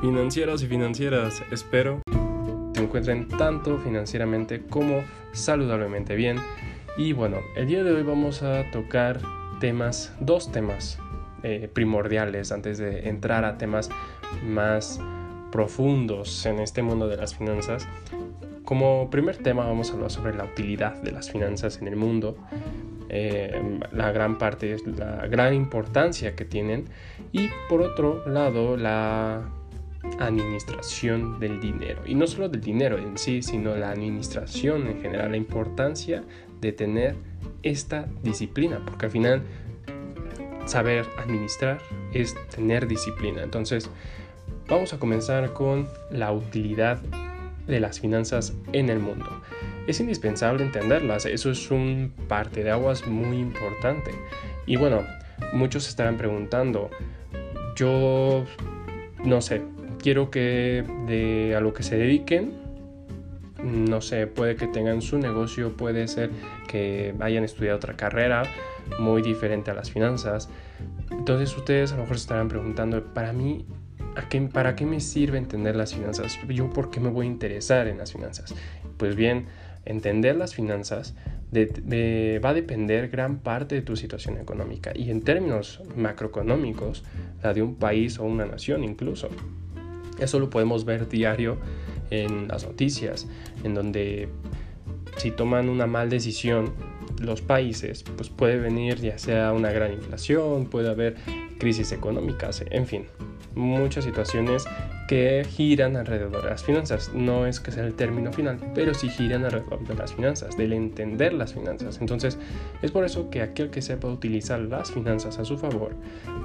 Financieros y financieras, espero se encuentren tanto financieramente como saludablemente bien. Y bueno, el día de hoy vamos a tocar temas, dos temas eh, primordiales antes de entrar a temas más profundos en este mundo de las finanzas. Como primer tema vamos a hablar sobre la utilidad de las finanzas en el mundo, eh, la gran parte, la gran importancia que tienen y por otro lado la administración del dinero. Y no solo del dinero en sí, sino la administración en general, la importancia de tener esta disciplina, porque al final saber administrar es tener disciplina. Entonces, vamos a comenzar con la utilidad de las finanzas en el mundo. Es indispensable entenderlas, eso es un parte de aguas muy importante. Y bueno, muchos estarán preguntando, yo no sé, quiero que de a lo que se dediquen, no sé, puede que tengan su negocio, puede ser que hayan estudiado otra carrera muy diferente a las finanzas. Entonces ustedes a lo mejor se estarán preguntando, para mí, ¿a qué, ¿para qué me sirve entender las finanzas? ¿Yo por qué me voy a interesar en las finanzas? Pues bien, entender las finanzas va a depender gran parte de tu situación económica y en términos macroeconómicos, la de un país o una nación incluso. Eso lo podemos ver diario en las noticias, en donde si toman una mal decisión los países, pues puede venir ya sea una gran inflación, puede haber crisis económicas, en fin, muchas situaciones que giran alrededor de las finanzas. No es que sea el término final, pero sí giran alrededor de las finanzas, del entender las finanzas. Entonces, es por eso que aquel que sepa utilizar las finanzas a su favor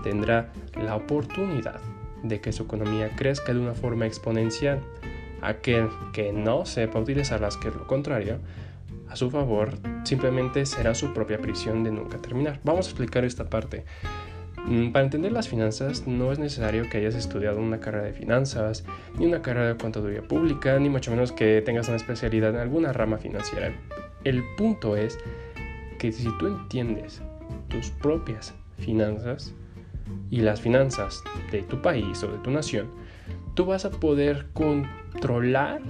tendrá la oportunidad de que su economía crezca de una forma exponencial. Aquel que no sepa utilizarlas, que es lo contrario, a su favor, simplemente será su propia prisión de nunca terminar. Vamos a explicar esta parte. Mm, para entender las finanzas no es necesario que hayas estudiado una carrera de finanzas, ni una carrera de contaduría pública, ni mucho menos que tengas una especialidad en alguna rama financiera. El punto es que si tú entiendes tus propias finanzas, y las finanzas de tu país o de tu nación, tú vas a poder controlar,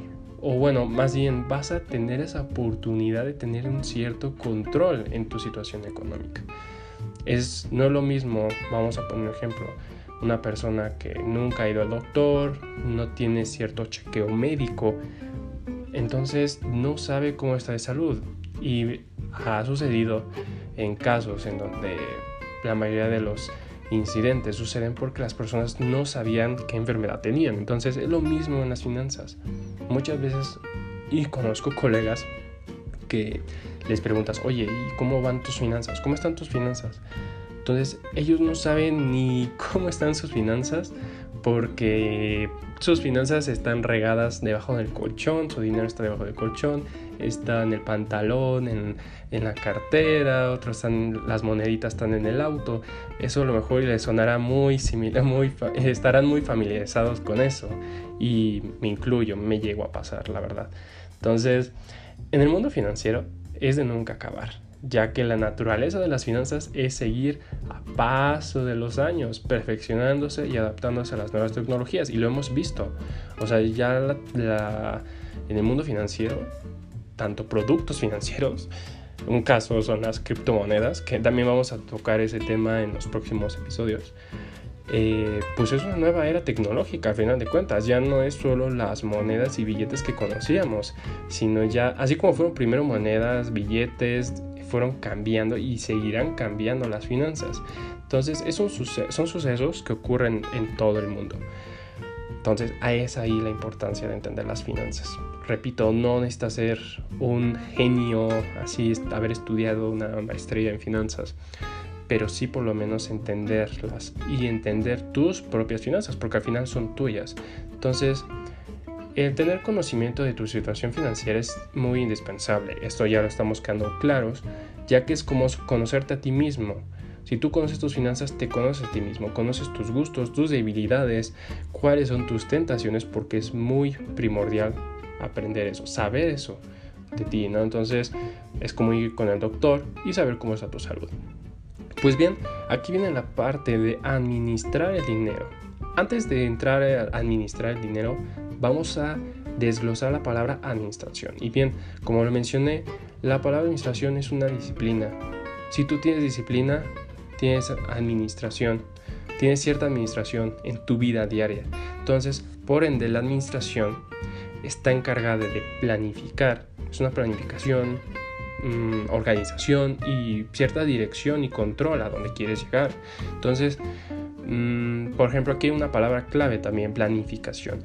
o bueno, más bien vas a tener esa oportunidad de tener un cierto control en tu situación económica. Es no es lo mismo, vamos a poner un ejemplo, una persona que nunca ha ido al doctor, no tiene cierto chequeo médico, entonces no sabe cómo está de salud. Y ha sucedido en casos en donde la mayoría de los incidentes suceden porque las personas no sabían qué enfermedad tenían. Entonces es lo mismo en las finanzas. Muchas veces, y conozco colegas que les preguntas, oye, ¿y cómo van tus finanzas? ¿Cómo están tus finanzas? Entonces ellos no saben ni cómo están sus finanzas porque sus finanzas están regadas debajo del colchón, su dinero está debajo del colchón, está en el pantalón, en, la cartera, otros están, las moneditas están en el auto. Eso a lo mejor les sonará muy similar, muy, estarán muy familiarizados con eso. Y me incluyo, me llego a pasar, la verdad. Entonces, en el mundo financiero es de nunca acabar ya que la naturaleza de las finanzas es seguir a paso de los años, perfeccionándose y adaptándose a las nuevas tecnologías. Y lo hemos visto. O sea, ya en el mundo financiero, tanto productos financieros, un caso son las criptomonedas, que también vamos a tocar ese tema en los próximos episodios. Eh, pues es una nueva era tecnológica, al final de cuentas. Ya no es solo las monedas y billetes que conocíamos, sino ya, así como fueron primero monedas, billetes, fueron cambiando y seguirán cambiando las finanzas. Entonces, esos son sucesos que ocurren en todo el mundo. Entonces, es ahí la importancia de entender las finanzas. Repito, no necesitas ser un genio, así haber estudiado una maestría en finanzas, pero sí por lo menos entenderlas y entender tus propias finanzas, porque al final son tuyas. Entonces, el tener conocimiento de tu situación financiera es muy indispensable. Esto ya lo estamos quedando claros, ya que es como conocerte a ti mismo. Si tú conoces tus finanzas, te conoces a ti mismo, conoces tus gustos, tus debilidades, cuáles son tus tentaciones, porque es muy primordial aprender eso, saber eso de ti, ¿no? Entonces es como ir con el doctor y saber cómo está tu salud. Pues bien, aquí viene la parte de administrar el dinero. antes de entrar a administrar el dinero, vamos a desglosar la palabra administración. Y bien, como lo mencioné, la palabra administración es una disciplina. Si tú tienes disciplina, tienes administración, tienes cierta administración en tu vida diaria. Entonces, por ende, la administración está encargada de planificar. Es una planificación, mm, organización y cierta dirección y control a donde quieres llegar. Entonces, mm, por ejemplo, aquí hay una palabra clave también, planificación.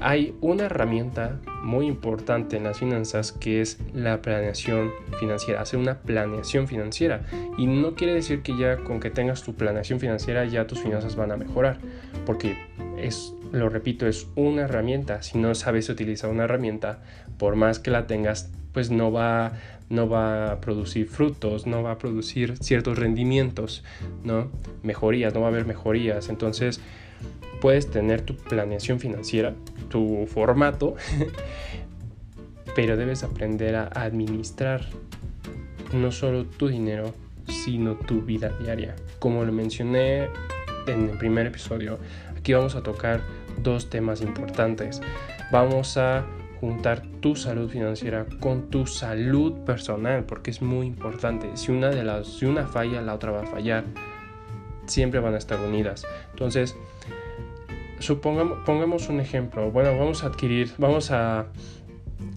Hay una herramienta muy importante en las finanzas que es la planeación financiera, hacer una planeación financiera. Y no quiere decir que ya con que tengas tu planeación financiera ya tus finanzas van a mejorar, porque es, lo repito, es una herramienta. Si no sabes utilizar una herramienta, por más que la tengas, pues no va, no va a producir frutos, no va a producir ciertos rendimientos, ¿no? Mejorías, no va a haber mejorías. Entonces, puedes tener tu planeación financiera, tu formato, pero debes aprender a administrar no solo tu dinero, sino tu vida diaria. Como lo mencioné en el primer episodio, aquí vamos a tocar dos temas importantes. Vamos a juntar tu salud financiera con tu salud personal, porque es muy importante. Si una de las, si una falla, la otra va a fallar. Siempre van a estar unidas. Entonces, supongamos, pongamos un ejemplo. Bueno, vamos a adquirir, vamos a,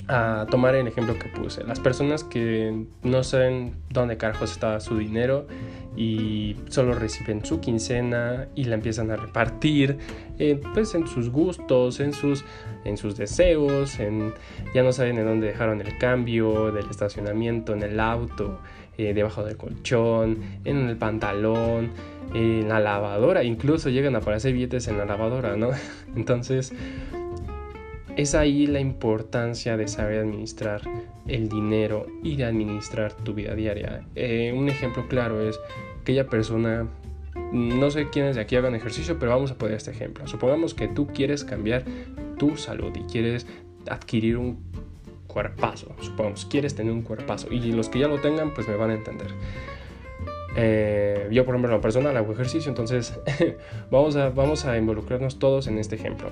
a tomar el ejemplo que puse. Las personas que no saben dónde carajos está su dinero y solo reciben su quincena y la empiezan a repartir eh, pues en sus gustos, en sus, en sus deseos, en, ya no saben en dónde dejaron el cambio del estacionamiento, en el auto, eh, debajo del colchón, en el pantalón, en la lavadora, incluso llegan a aparecer billetes en la lavadora, ¿no? Entonces, es ahí la importancia de saber administrar el dinero y de administrar tu vida diaria. Eh, un ejemplo claro es aquella persona, no sé quiénes de aquí hagan ejercicio, pero vamos a poner este ejemplo. Supongamos que tú quieres cambiar tu salud y quieres adquirir un cuerpazo, supongamos, quieres tener un cuerpazo y los que ya lo tengan pues me van a entender. Eh, yo, por ejemplo, la persona hago ejercicio, entonces vamos, a, vamos a involucrarnos todos en este ejemplo.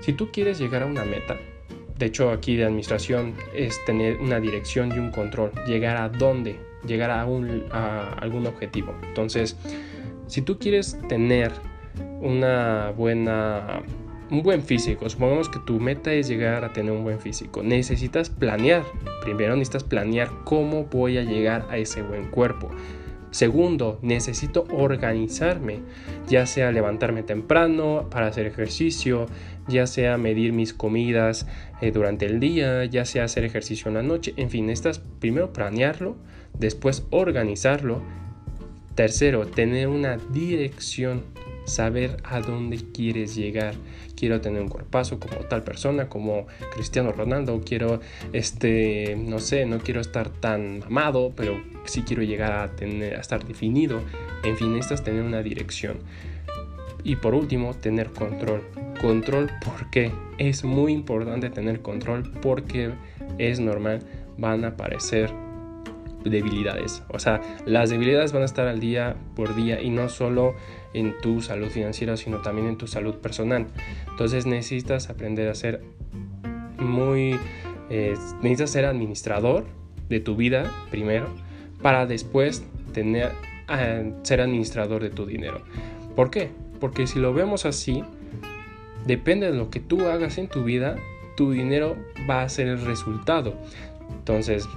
Si tú quieres llegar a una meta, de hecho aquí de administración es tener una dirección y un control, llegar a dónde, llegar a, un, a algún objetivo. Entonces, si tú quieres tener una buena un buen físico. Supongamos que tu meta es llegar a tener un buen físico. Necesitas planear. Primero necesitas planear cómo voy a llegar a ese buen cuerpo. Segundo, necesito organizarme, ya sea levantarme temprano para hacer ejercicio, ya sea medir mis comidas eh, durante el día, ya sea hacer ejercicio en la noche, en fin, necesitas primero planearlo, después organizarlo, tercero, tener una dirección saber a dónde quieres llegar. Quiero tener un cuerpazo como tal persona, como Cristiano Ronaldo. Quiero, este, no sé, no quiero estar tan mamado, pero sí quiero llegar a, tener, a estar definido. En fin, necesitas tener una dirección. Y por último, tener control. Control porque es muy importante tener control porque es normal, van a aparecer debilidades. O sea, las debilidades van a estar al día por día y no solo en tu salud financiera, sino también en tu salud personal. Entonces necesitas aprender a ser muy... Eh, necesitas ser administrador de tu vida primero para después tener, eh, ser administrador de tu dinero. ¿Por qué? Porque si lo vemos así, depende de lo que tú hagas en tu vida, tu dinero va a ser el resultado. Entonces,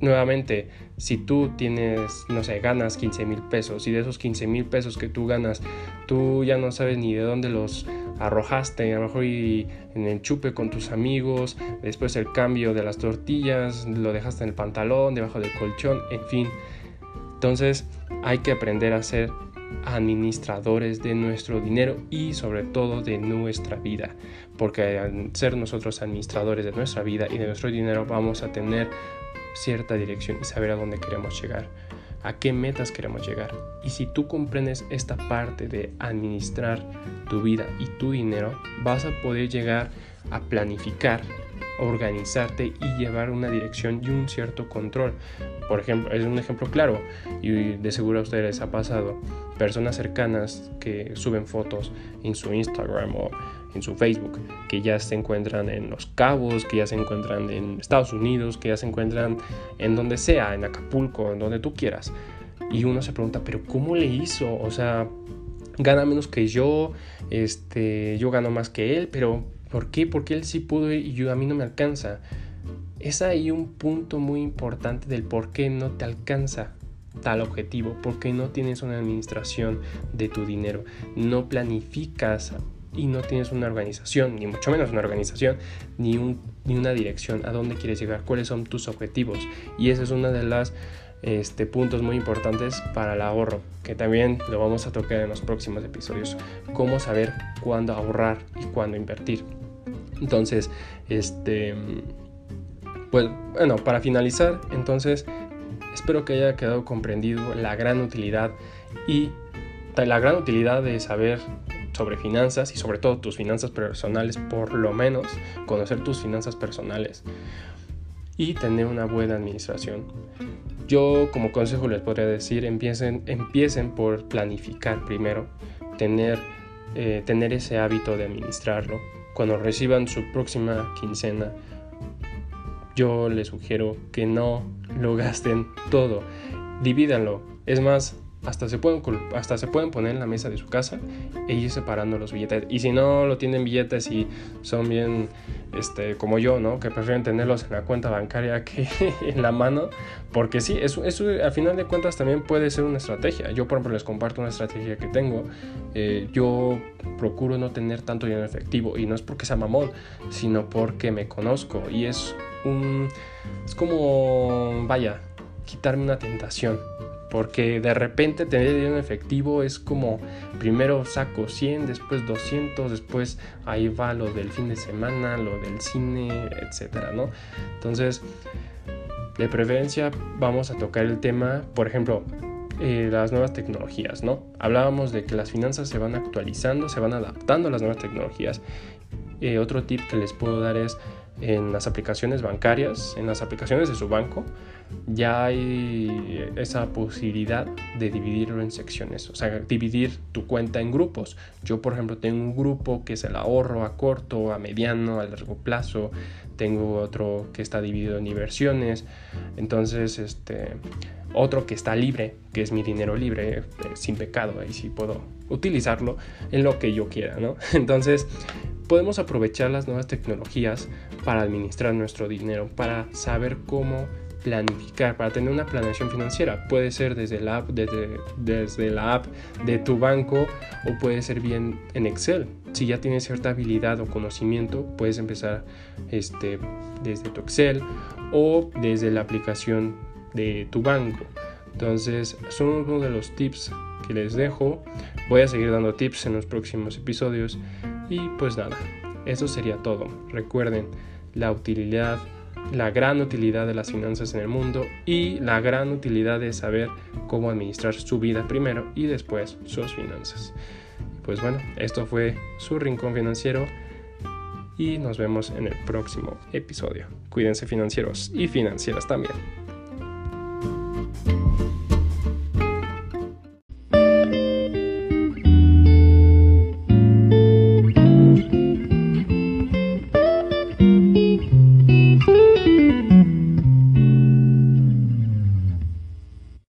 nuevamente, si tú tienes, no sé, ganas 15 mil pesos y de esos 15 mil pesos que tú ganas, tú ya no sabes ni de dónde los arrojaste, a lo mejor y en el chupe con tus amigos, después el cambio de las tortillas, lo dejaste en el pantalón, debajo del colchón, en fin. Entonces hay que aprender a ser administradores de nuestro dinero y sobre todo de nuestra vida, porque al ser nosotros administradores de nuestra vida y de nuestro dinero vamos a tener cierta dirección y saber a dónde queremos llegar, a qué metas queremos llegar. Y si tú comprendes esta parte de administrar tu vida y tu dinero, vas a poder llegar a planificar organizarte y llevar una dirección y un cierto control. Por ejemplo, es un ejemplo claro y de seguro a ustedes les ha pasado. Personas cercanas que suben fotos en su Instagram o en su Facebook, que ya se encuentran en Los Cabos, que ya se encuentran en Estados Unidos, que ya se encuentran en donde sea, en Acapulco, en donde tú quieras. Y uno se pregunta, pero ¿cómo le hizo? O sea, gana menos que yo, este, yo gano más que él, pero ¿por qué? Porque él sí pudo y yo, a mí no me alcanza. Es ahí un punto muy importante del por qué no te alcanza tal objetivo, por qué no tienes una administración de tu dinero, no planificas y no tienes una organización, ni mucho menos una organización, ni, un, ni una dirección a dónde quieres llegar, cuáles son tus objetivos. Y esa es una de las este, puntos muy importantes para el ahorro, que también lo vamos a tocar en los próximos episodios. Cómo saber cuándo ahorrar y cuándo invertir. Entonces, este, pues bueno, para finalizar, entonces, espero que haya quedado comprendido la gran utilidad y la gran utilidad de saber sobre finanzas y sobre todo tus finanzas personales, por lo menos conocer tus finanzas personales y tener una buena administración. Yo como consejo les podría decir, empiecen, empiecen por planificar primero, tener, eh, tener ese hábito de administrarlo. Cuando reciban su próxima quincena, yo les sugiero que no lo gasten todo, divídanlo. Es más, hasta se pueden hasta se pueden poner en la mesa de su casa e ir separando los billetes. Y si no lo tienen billetes y son bien este como yo no que prefieren tenerlos en la cuenta bancaria que en la mano porque sí eso eso al final de cuentas también puede ser una estrategia. Yo por ejemplo les comparto una estrategia que tengo. Eh, yo procuro no tener tanto dinero efectivo y no es porque sea mamón sino porque me conozco y es un es como vaya quitarme una tentación porque de repente tener dinero en efectivo es como primero saco 100, después 200, después ahí va lo del fin de semana, lo del cine, etcétera, ¿no? Entonces, de preferencia vamos a tocar el tema, por ejemplo, eh, las nuevas tecnologías, ¿no? Hablábamos de que las finanzas se van actualizando, se van adaptando a las nuevas tecnologías. Eh, otro tip que les puedo dar es en las aplicaciones bancarias, en las aplicaciones de su banco, ya hay esa posibilidad de dividirlo en secciones, o sea, dividir tu cuenta en grupos. Yo, por ejemplo, tengo un grupo que es el ahorro a corto, a mediano, a largo plazo, tengo otro que está dividido en inversiones, entonces, este, otro que está libre, que es mi dinero libre, eh, sin pecado, ahí sí puedo utilizarlo en lo que yo quiera, ¿no? Entonces, podemos aprovechar las nuevas tecnologías para administrar nuestro dinero, para saber cómo planificar, para tener una planeación financiera. Puede ser desde la app, desde, desde la app de tu banco o puede ser bien en Excel. Si ya tienes cierta habilidad o conocimiento, puedes empezar este, desde tu Excel o desde la aplicación de tu banco. Entonces, son uno de los tips que les dejo. Voy a seguir dando tips en los próximos episodios. Y pues nada, eso sería todo. Recuerden la utilidad la gran utilidad de las finanzas en el mundo y la gran utilidad de saber cómo administrar su vida primero y después sus finanzas. Pues bueno, esto fue su rincón financiero y nos vemos en el próximo episodio. Cuídense financieros y financieras también.